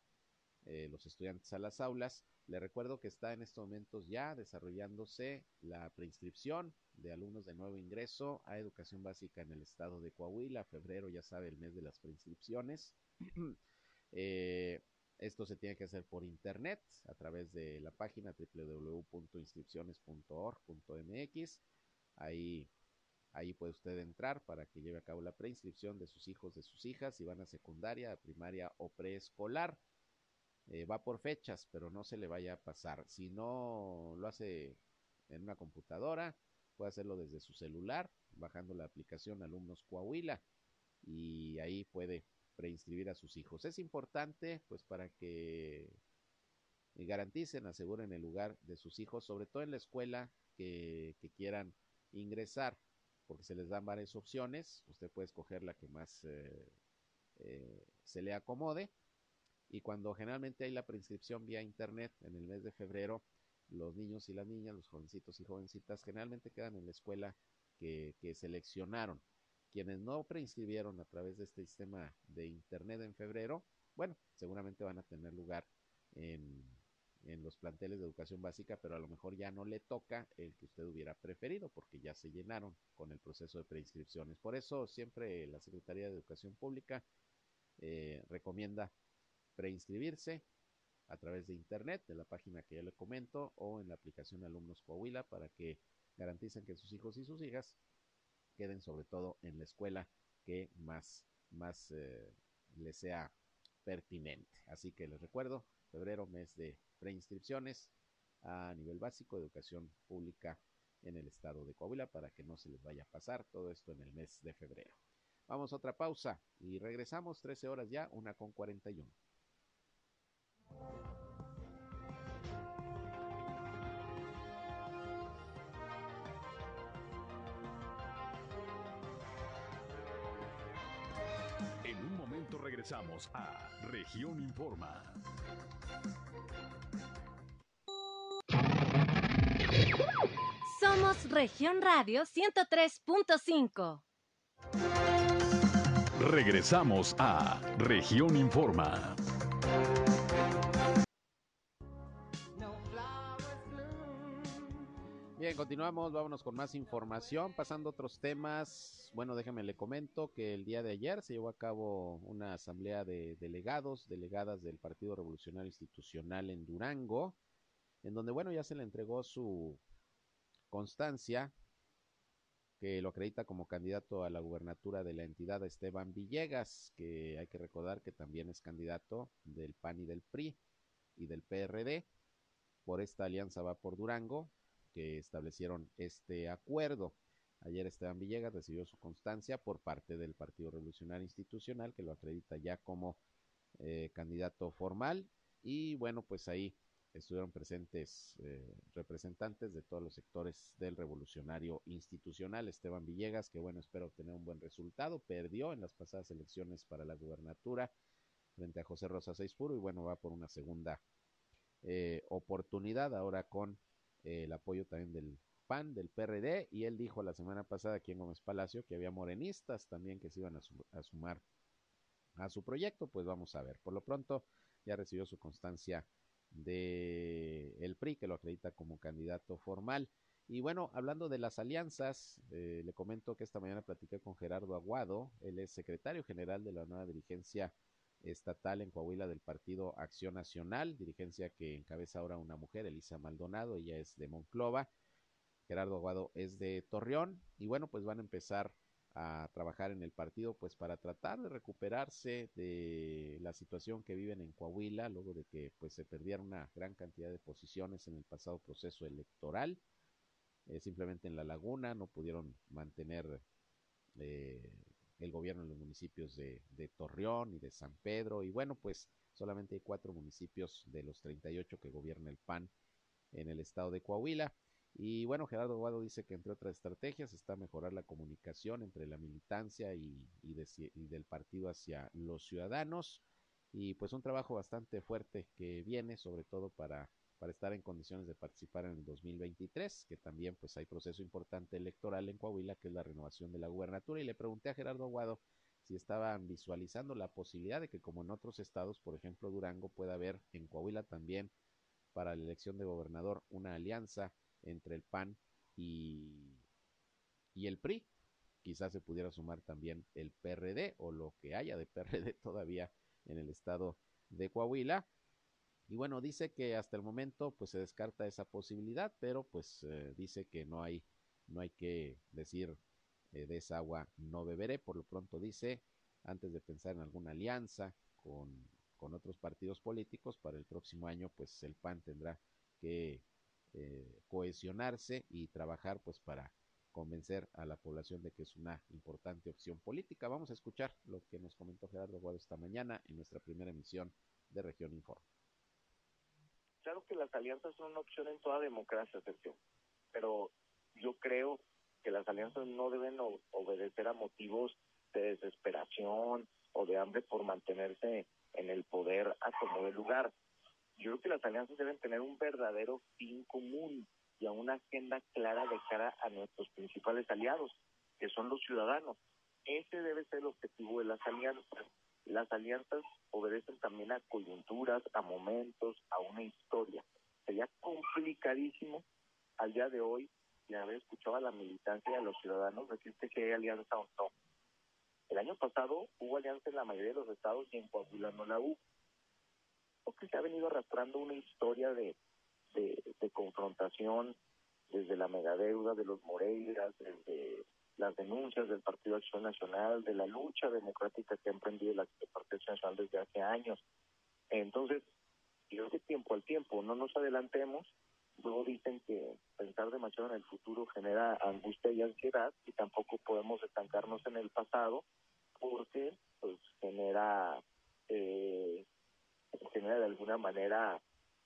eh, los estudiantes a las aulas. Le recuerdo que está en estos momentos ya desarrollándose la preinscripción de alumnos de nuevo ingreso a educación básica en el estado de Coahuila. Febrero ya sabe el mes de las preinscripciones. eh, esto se tiene que hacer por internet a través de la página www.inscripciones.org.mx. Ahí, ahí puede usted entrar para que lleve a cabo la preinscripción de sus hijos, de sus hijas, si van a secundaria, primaria o preescolar. Eh, va por fechas, pero no se le vaya a pasar. Si no lo hace en una computadora, puede hacerlo desde su celular, bajando la aplicación Alumnos Coahuila y ahí puede preinscribir a sus hijos. Es importante, pues, para que garanticen, aseguren el lugar de sus hijos, sobre todo en la escuela que, quieran ingresar, porque se les dan varias opciones. Usted puede escoger la que más eh, eh, se le acomode. Y cuando generalmente hay la preinscripción vía internet en el mes de febrero, los niños y las niñas, los jovencitos y jovencitas, generalmente quedan en la escuela que, que seleccionaron quienes no preinscribieron a través de este sistema de Internet en febrero, bueno, seguramente van a tener lugar en, en los planteles de educación básica, pero a lo mejor ya no le toca el que usted hubiera preferido porque ya se llenaron con el proceso de preinscripciones. Por eso siempre la Secretaría de Educación Pública eh, recomienda preinscribirse a través de internet, de la página que ya le comento, o en la aplicación Alumnos Coahuila para que garanticen que sus hijos y sus hijas queden sobre todo en la escuela que más, más eh, les sea pertinente. Así que les recuerdo, febrero, mes de preinscripciones a nivel básico educación pública en el estado de Coahuila para que no se les vaya a pasar todo esto en el mes de febrero. Vamos a otra pausa y regresamos 13 horas ya, una con 41. Regresamos a Región Informa. Somos Región Radio 103.5. Regresamos a Región Informa. Bien, continuamos, vámonos con más información, pasando a otros temas. Bueno, déjeme le comento que el día de ayer se llevó a cabo una asamblea de delegados, delegadas del Partido Revolucionario Institucional en Durango, en donde, bueno, ya se le entregó su constancia, que lo acredita como candidato a la gubernatura de la entidad Esteban Villegas, que hay que recordar que también es candidato del PAN y del PRI y del PRD. Por esta alianza va por Durango, que establecieron este acuerdo. Ayer Esteban Villegas recibió su constancia por parte del Partido Revolucionario Institucional, que lo acredita ya como eh, candidato formal. Y bueno, pues ahí estuvieron presentes eh, representantes de todos los sectores del Revolucionario Institucional. Esteban Villegas, que bueno, espero obtener un buen resultado, perdió en las pasadas elecciones para la gubernatura frente a José Rosa Puro y bueno, va por una segunda eh, oportunidad ahora con el apoyo también del PAN, del PRD, y él dijo la semana pasada aquí en Gómez Palacio que había morenistas también que se iban a, sumar a su proyecto, pues vamos a ver. Por lo pronto ya recibió su constancia de el PRI, que lo acredita como candidato formal. Y bueno, hablando de las alianzas, eh, le comento que esta mañana platiqué con Gerardo Aguado, él es secretario general de la nueva dirigencia estatal en Coahuila del Partido Acción Nacional, dirigencia que encabeza ahora una mujer, Elisa Maldonado, ella es de Monclova, Gerardo Aguado es de Torreón, y bueno, pues van a empezar a trabajar en el partido, pues para tratar de recuperarse de la situación que viven en Coahuila, luego de que pues se perdieron una gran cantidad de posiciones en el pasado proceso electoral. Eh, simplemente en la laguna no pudieron mantener eh, el gobierno en los municipios de, de, Torreón y de San Pedro. Y bueno, pues solamente hay cuatro municipios de los 38 que gobierna el PAN en el estado de Coahuila. Y bueno, Gerardo Guado dice que entre otras estrategias está mejorar la comunicación entre la militancia y, y, del partido hacia los ciudadanos. Y pues un trabajo bastante fuerte que viene, sobre todo para, para estar en condiciones de participar en el 2023, que también pues hay proceso importante electoral en Coahuila, que es la renovación de la gubernatura. Y le pregunté a Gerardo Aguado si estaban visualizando la posibilidad de que como en otros estados, por ejemplo Durango, pueda haber en Coahuila también para la elección de gobernador una alianza entre el PAN y, y el PRI. Quizás se pudiera sumar también el PRD o lo que haya de PRD todavía en el estado de Coahuila. Y bueno, dice que hasta el momento pues se descarta esa posibilidad, pero pues eh, dice que no hay, no hay que decir eh, de esa agua no beberé. Por lo pronto dice, antes de pensar en alguna alianza con, con otros partidos políticos, para el próximo año pues el PAN tendrá que eh, cohesionarse y trabajar pues para convencer a la población de que es una importante opción política. Vamos a escuchar lo que nos comentó Gerardo Guado esta mañana en nuestra primera emisión de Región Informe. Claro que las alianzas son una opción en toda democracia, Sergio, pero yo creo que las alianzas no deben obedecer a motivos de desesperación o de hambre por mantenerse en el poder a como de lugar yo creo que las alianzas deben tener un verdadero fin común y a una agenda clara de cara a nuestros principales aliados, que son los ciudadanos. Ese debe ser el objetivo de las alianzas. Las alianzas obedecen también a coyunturas, a momentos, a una historia. Sería complicadísimo al día de hoy, y haber escuchado a la militancia de los ciudadanos decirte que hay alianza o no. El año pasado hubo alianza en la mayoría de los estados y en Coahuila no la hubo que se ha venido arrastrando una historia de, de, confrontación desde la megadeuda de los Moreiras, desde las denuncias del Partido Acción Nacional, de la lucha democrática que ha emprendido el Partido Acción Nacional desde hace años. Entonces, yo que tiempo al tiempo, no nos adelantemos, luego dicen que pensar demasiado en el futuro genera angustia y ansiedad y tampoco podemos estancarnos en el pasado porque pues genera eh, genera de alguna manera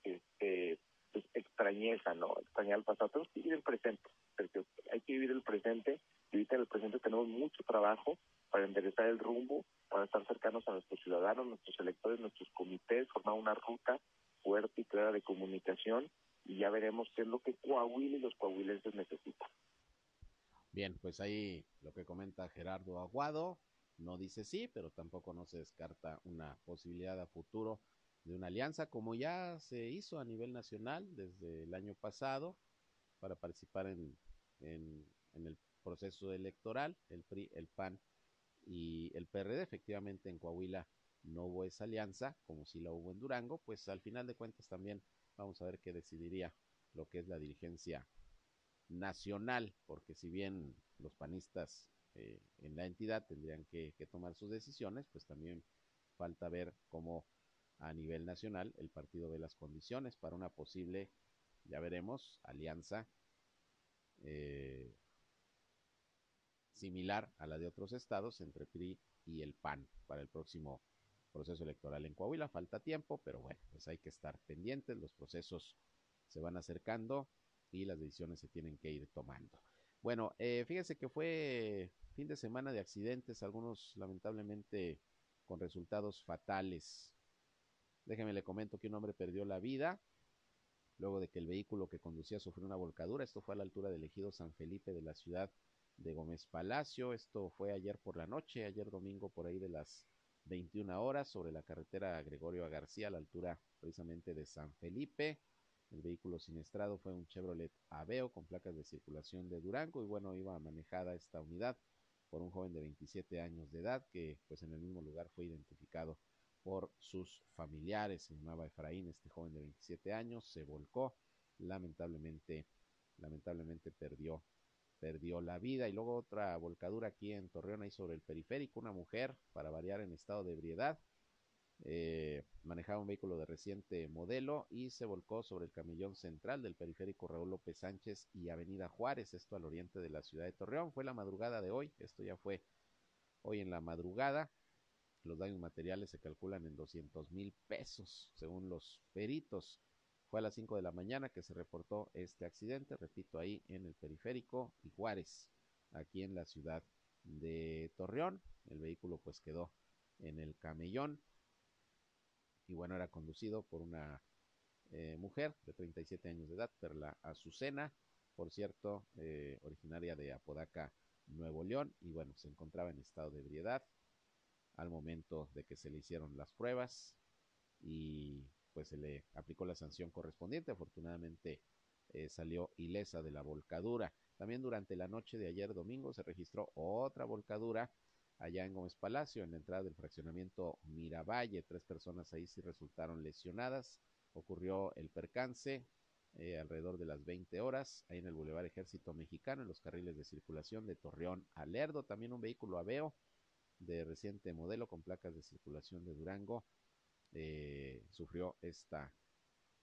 este, pues, extrañeza, ¿no? Extrañar el pasado. Tenemos que vivir el presente, hay que vivir el presente ahorita en el presente tenemos mucho trabajo para enderezar el rumbo, para estar cercanos a nuestros ciudadanos, nuestros electores, nuestros comités, formar una ruta fuerte y clara de comunicación y ya veremos qué es lo que Coahuila y los coahuilenses necesitan. Bien, pues ahí lo que comenta Gerardo Aguado, no dice sí, pero tampoco no se descarta una posibilidad a futuro de una alianza, como ya se hizo a nivel nacional desde el año pasado para participar en, en, el proceso electoral, el PRI, el PAN y el PRD. Efectivamente, en Coahuila no hubo esa alianza, como si la hubo en Durango, pues al final de cuentas también vamos a ver qué decidiría lo que es la dirigencia nacional, porque si bien los panistas eh, en la entidad tendrían que, que tomar sus decisiones, pues también falta ver cómo a nivel nacional, el partido ve las condiciones para una posible, ya veremos, alianza eh, similar a la de otros estados entre PRI y el PAN para el próximo proceso electoral en Coahuila. Falta tiempo, pero bueno, pues hay que estar pendientes, los procesos se van acercando y las decisiones se tienen que ir tomando. Bueno, eh, fíjense que fue fin de semana de accidentes, algunos lamentablemente con resultados fatales. Déjeme le comento que un hombre perdió la vida luego de que el vehículo que conducía sufrió una volcadura. Esto fue a la altura del ejido San Felipe de la ciudad de Gómez Palacio. Esto fue ayer por la noche, ayer domingo por ahí de las 21 horas sobre la carretera Gregorio García a la altura precisamente de San Felipe. El vehículo siniestrado fue un Chevrolet Aveo con placas de circulación de Durango y bueno, iba manejada esta unidad por un joven de 27 años de edad que pues en el mismo lugar fue identificado por sus familiares. Se llamaba Efraín, este joven de 27 años, se volcó, lamentablemente, lamentablemente perdió perdió la vida. Y luego otra volcadura aquí en Torreón, ahí sobre el periférico, una mujer, para variar en estado de ebriedad, eh, manejaba un vehículo de reciente modelo y se volcó sobre el camellón central del periférico Raúl López Sánchez y Avenida Juárez, esto al oriente de la ciudad de Torreón. Fue la madrugada de hoy, esto ya fue hoy en la madrugada. Los daños materiales se calculan en 200 mil pesos, según los peritos. Fue a las 5 de la mañana que se reportó este accidente, repito, ahí en el periférico y Juárez, aquí en la ciudad de Torreón. El vehículo pues quedó en el camellón y bueno, era conducido por una eh, mujer de 37 años de edad, Perla Azucena, por cierto, eh, originaria de Apodaca, Nuevo León, y bueno, se encontraba en estado de ebriedad al momento de que se le hicieron las pruebas y pues se le aplicó la sanción correspondiente. Afortunadamente eh, salió ilesa de la volcadura. También durante la noche de ayer domingo se registró otra volcadura allá en Gómez Palacio, en la entrada del fraccionamiento Miravalle. Tres personas ahí sí resultaron lesionadas. Ocurrió el percance eh, alrededor de las 20 horas, ahí en el Boulevard Ejército Mexicano, en los carriles de circulación de Torreón a Lerdo. También un vehículo Aveo de reciente modelo con placas de circulación de Durango eh, sufrió esta,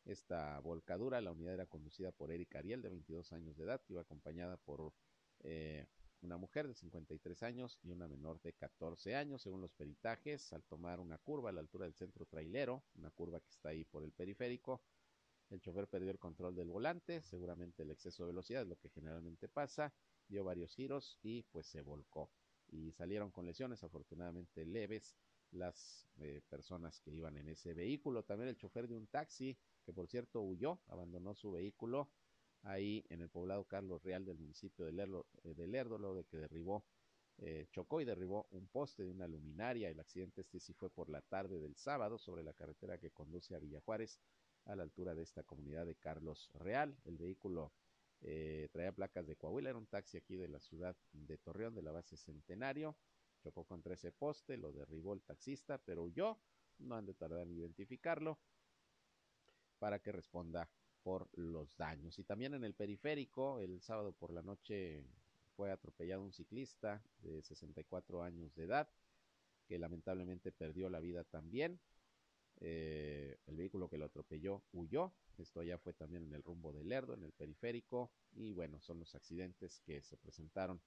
esta volcadura. La unidad era conducida por Erika Ariel, de 22 años de edad, que iba acompañada por eh, una mujer de 53 años y una menor de 14 años, según los peritajes, al tomar una curva a la altura del centro trailero, una curva que está ahí por el periférico. El chofer perdió el control del volante, seguramente el exceso de velocidad es lo que generalmente pasa, dio varios giros y pues se volcó. Y salieron con lesiones afortunadamente leves las eh, personas que iban en ese vehículo. También el chofer de un taxi, que por cierto huyó, abandonó su vehículo ahí en el poblado Carlos Real del municipio de Lerdo, eh, de Lerdo luego de que derribó, eh, chocó y derribó un poste de una luminaria. El accidente este sí fue por la tarde del sábado sobre la carretera que conduce a Villa Juárez, a la altura de esta comunidad de Carlos Real. El vehículo eh, traía placas de Coahuila, era un taxi aquí de la ciudad de Torreón, de la base Centenario. Chocó contra ese poste, lo derribó el taxista, pero huyó. No han de tardar en identificarlo para que responda por los daños. Y también en el periférico, el sábado por la noche fue atropellado un ciclista de 64 años de edad, que lamentablemente perdió la vida también. Eh, el vehículo que lo atropelló huyó. Esto ya fue también en el rumbo de Lerdo, en el periférico. Y bueno, son los accidentes que se presentaron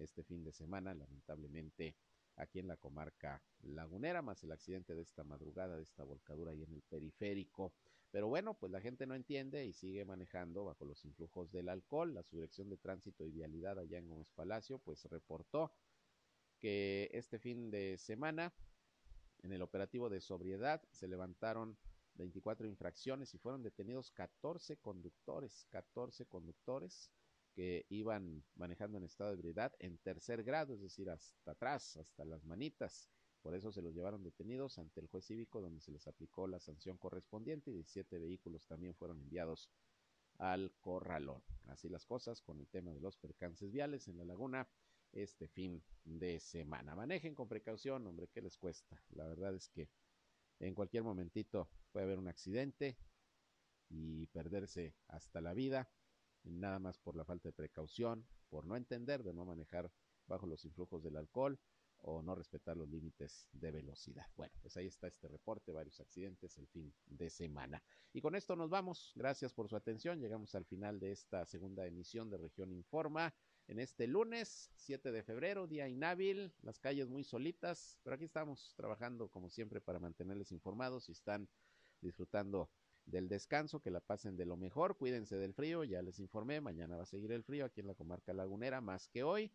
este fin de semana, lamentablemente aquí en la comarca lagunera, más el accidente de esta madrugada, de esta volcadura ahí en el periférico. Pero bueno, pues la gente no entiende y sigue manejando bajo los influjos del alcohol. La Subdirección de Tránsito y Vialidad allá en Gómez Palacio, pues reportó que este fin de semana, en el operativo de sobriedad, se levantaron 24 infracciones y fueron detenidos 14 conductores, 14 conductores que iban manejando en estado de ebriedad en tercer grado, es decir, hasta atrás, hasta las manitas. Por eso se los llevaron detenidos ante el juez cívico donde se les aplicó la sanción correspondiente y 17 vehículos también fueron enviados al corralón. Así las cosas con el tema de los percances viales en la laguna este fin de semana. Manejen con precaución, hombre, ¿qué les cuesta? La verdad es que en cualquier momentito puede haber un accidente y perderse hasta la vida, nada más por la falta de precaución, por no entender de no manejar bajo los influjos del alcohol o no respetar los límites de velocidad. Bueno, pues ahí está este reporte, varios accidentes el fin de semana. Y con esto nos vamos. Gracias por su atención. Llegamos al final de esta segunda emisión de Región Informa. En este lunes 7 de febrero, día inhábil, las calles muy solitas, pero aquí estamos trabajando como siempre para mantenerles informados y están disfrutando del descanso, que la pasen de lo mejor, cuídense del frío, ya les informé, mañana va a seguir el frío aquí en la comarca lagunera más que hoy.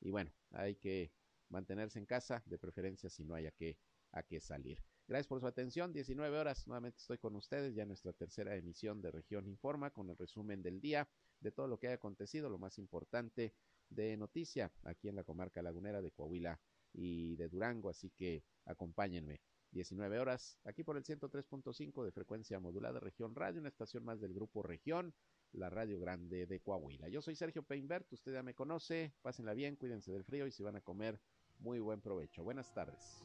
Y bueno, hay que mantenerse en casa, de preferencia si no haya que, a que salir. Gracias por su atención. 19 horas, nuevamente estoy con ustedes ya nuestra tercera emisión de Región Informa con el resumen del día de todo lo que haya acontecido, lo más importante de noticia aquí en la comarca lagunera de Coahuila y de Durango. Así que acompáñenme. 19 horas, aquí por el 103.5 de frecuencia modulada Región Radio, una estación más del grupo Región, la Radio Grande de Coahuila. Yo soy Sergio Peinbert, usted ya me conoce, pásenla bien, cuídense del frío y si van a comer, muy buen provecho. Buenas tardes.